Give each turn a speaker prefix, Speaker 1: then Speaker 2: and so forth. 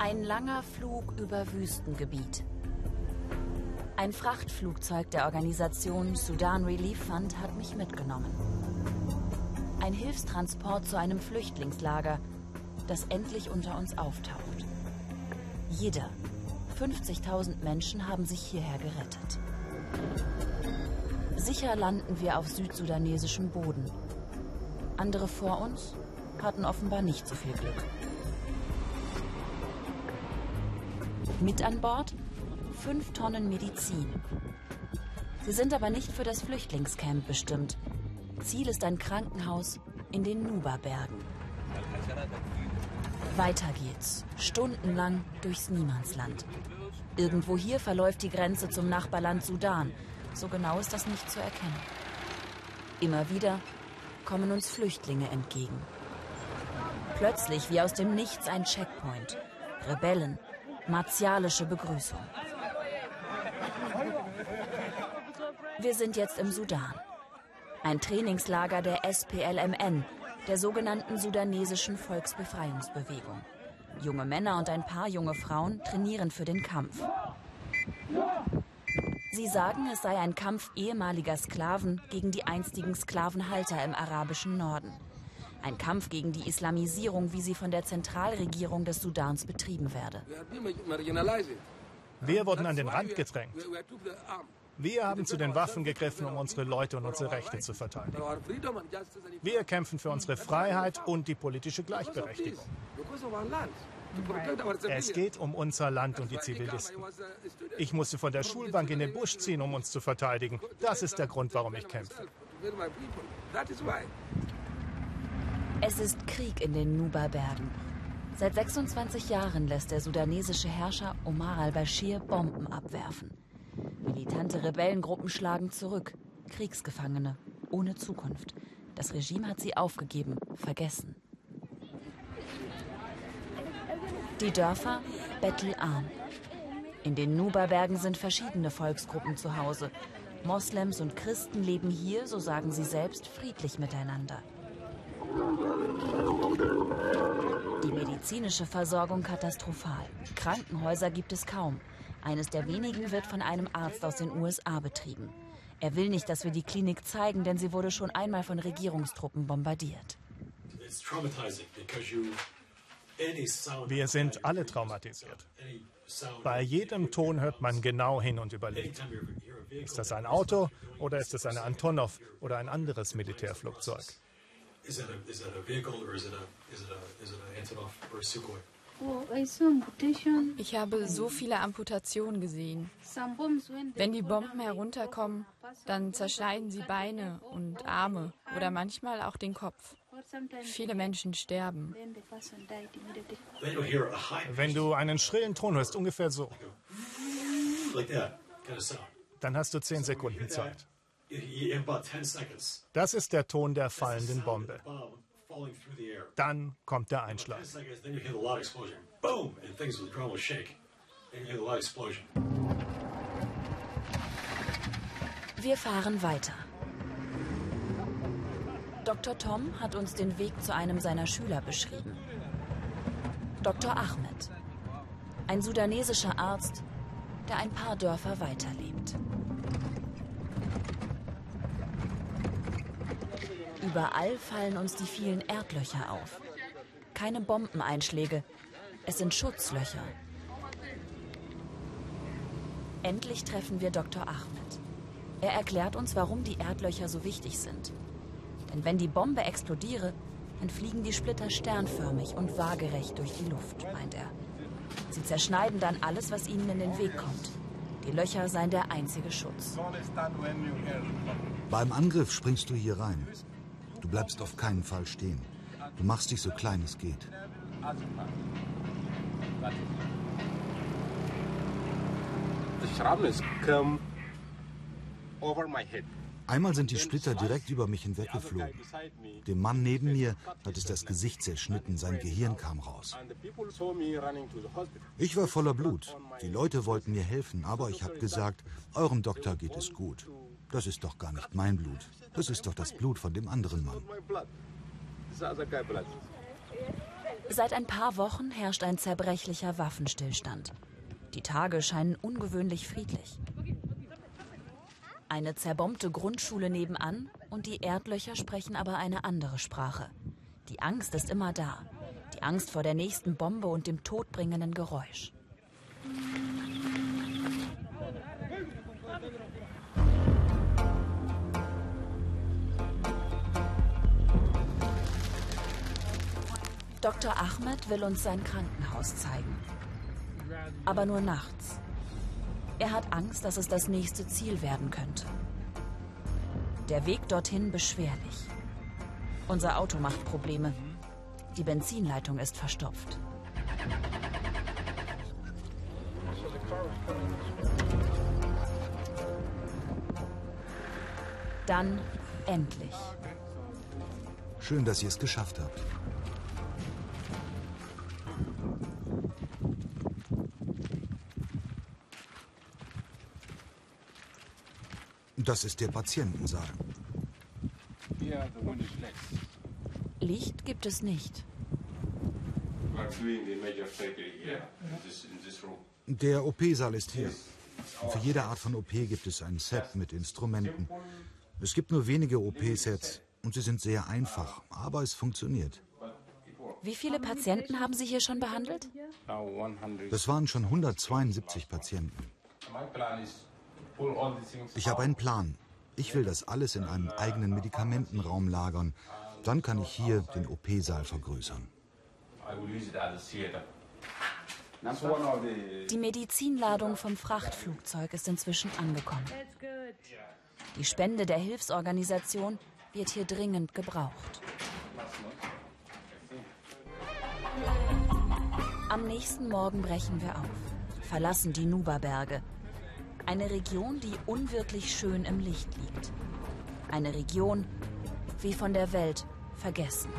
Speaker 1: Ein langer Flug über Wüstengebiet. Ein Frachtflugzeug der Organisation Sudan Relief Fund hat mich mitgenommen. Ein Hilfstransport zu einem Flüchtlingslager, das endlich unter uns auftaucht. Jeder, 50.000 Menschen haben sich hierher gerettet. Sicher landen wir auf südsudanesischem Boden. Andere vor uns hatten offenbar nicht so viel Glück. Mit an Bord fünf Tonnen Medizin. Sie sind aber nicht für das Flüchtlingscamp bestimmt. Ziel ist ein Krankenhaus in den Nuba-Bergen. Weiter geht's, stundenlang durchs Niemandsland. Irgendwo hier verläuft die Grenze zum Nachbarland Sudan. So genau ist das nicht zu erkennen. Immer wieder kommen uns Flüchtlinge entgegen. Plötzlich wie aus dem Nichts ein Checkpoint. Rebellen, martialische Begrüßung. Wir sind jetzt im Sudan. Ein Trainingslager der SPLMN, der sogenannten sudanesischen Volksbefreiungsbewegung. Junge Männer und ein paar junge Frauen trainieren für den Kampf. Sie sagen, es sei ein Kampf ehemaliger Sklaven gegen die einstigen Sklavenhalter im arabischen Norden. Ein Kampf gegen die Islamisierung, wie sie von der Zentralregierung des Sudans betrieben werde.
Speaker 2: Wir wurden an den Rand gedrängt. Wir haben zu den Waffen gegriffen, um unsere Leute und unsere Rechte zu verteidigen. Wir kämpfen für unsere Freiheit und die politische Gleichberechtigung. Es geht um unser Land und die Zivilisten. Ich musste von der Schulbank in den Busch ziehen, um uns zu verteidigen. Das ist der Grund, warum ich kämpfe.
Speaker 1: Es ist Krieg in den Nuba-Bergen. Seit 26 Jahren lässt der sudanesische Herrscher Omar al-Bashir Bomben abwerfen. Militante Rebellengruppen schlagen zurück. Kriegsgefangene, ohne Zukunft. Das Regime hat sie aufgegeben, vergessen. Die Dörfer bettelarm. In den Nuba-Bergen sind verschiedene Volksgruppen zu Hause. Moslems und Christen leben hier, so sagen sie selbst, friedlich miteinander. Die medizinische Versorgung katastrophal. Krankenhäuser gibt es kaum. Eines der wenigen wird von einem Arzt aus den USA betrieben. Er will nicht, dass wir die Klinik zeigen, denn sie wurde schon einmal von Regierungstruppen bombardiert.
Speaker 2: Wir sind alle traumatisiert. Bei jedem Ton hört man genau hin und überlegt. Ist das ein Auto oder ist es eine Antonov oder ein anderes Militärflugzeug? Is that a, is that a vehicle or is it a, is it a, is it a Antonov or a Sukhoi?
Speaker 3: Ich habe so viele Amputationen gesehen. Wenn die Bomben herunterkommen, dann zerschneiden sie Beine und Arme oder manchmal auch den Kopf. Viele Menschen sterben.
Speaker 2: Wenn du einen schrillen Ton hörst, ungefähr so, dann hast du zehn Sekunden Zeit. Das ist der Ton der fallenden Bombe. Dann kommt der Einschlag.
Speaker 1: Wir fahren weiter. Dr. Tom hat uns den Weg zu einem seiner Schüler beschrieben. Dr. Ahmed, ein sudanesischer Arzt, der ein paar Dörfer weiterlebt. Überall fallen uns die vielen Erdlöcher auf. Keine Bombeneinschläge, es sind Schutzlöcher. Endlich treffen wir Dr. Ahmed. Er erklärt uns, warum die Erdlöcher so wichtig sind. Denn wenn die Bombe explodiere, dann fliegen die Splitter sternförmig und waagerecht durch die Luft, meint er. Sie zerschneiden dann alles, was ihnen in den Weg kommt. Die Löcher seien der einzige Schutz.
Speaker 4: Beim Angriff springst du hier rein. Du bleibst auf keinen Fall stehen. Du machst dich so klein es geht. Einmal sind die Splitter direkt über mich hinweggeflogen. Dem Mann neben mir hat es das Gesicht zerschnitten, sein Gehirn kam raus. Ich war voller Blut. Die Leute wollten mir helfen, aber ich habe gesagt, eurem Doktor geht es gut. Das ist doch gar nicht mein Blut. Das ist doch das Blut von dem anderen Mann.
Speaker 1: Seit ein paar Wochen herrscht ein zerbrechlicher Waffenstillstand. Die Tage scheinen ungewöhnlich friedlich. Eine zerbombte Grundschule nebenan und die Erdlöcher sprechen aber eine andere Sprache. Die Angst ist immer da. Die Angst vor der nächsten Bombe und dem todbringenden Geräusch. Dr. Ahmed will uns sein Krankenhaus zeigen. Aber nur nachts. Er hat Angst, dass es das nächste Ziel werden könnte. Der Weg dorthin beschwerlich. Unser Auto macht Probleme. Die Benzinleitung ist verstopft. Dann endlich.
Speaker 4: Schön, dass ihr es geschafft habt. Das ist der Patientensaal.
Speaker 1: Licht gibt es nicht.
Speaker 4: Der OP-Saal ist hier. Und für jede Art von OP gibt es ein Set mit Instrumenten. Es gibt nur wenige OP-Sets und sie sind sehr einfach, aber es funktioniert.
Speaker 1: Wie viele Patienten haben Sie hier schon behandelt?
Speaker 4: Das waren schon 172 Patienten. Ich habe einen Plan. Ich will das alles in einem eigenen Medikamentenraum lagern. Dann kann ich hier den OP-Saal vergrößern.
Speaker 1: Die Medizinladung vom Frachtflugzeug ist inzwischen angekommen. Die Spende der Hilfsorganisation wird hier dringend gebraucht. Am nächsten Morgen brechen wir auf, verlassen die Nuba-Berge eine Region, die unwirklich schön im Licht liegt. Eine Region wie von der Welt vergessen.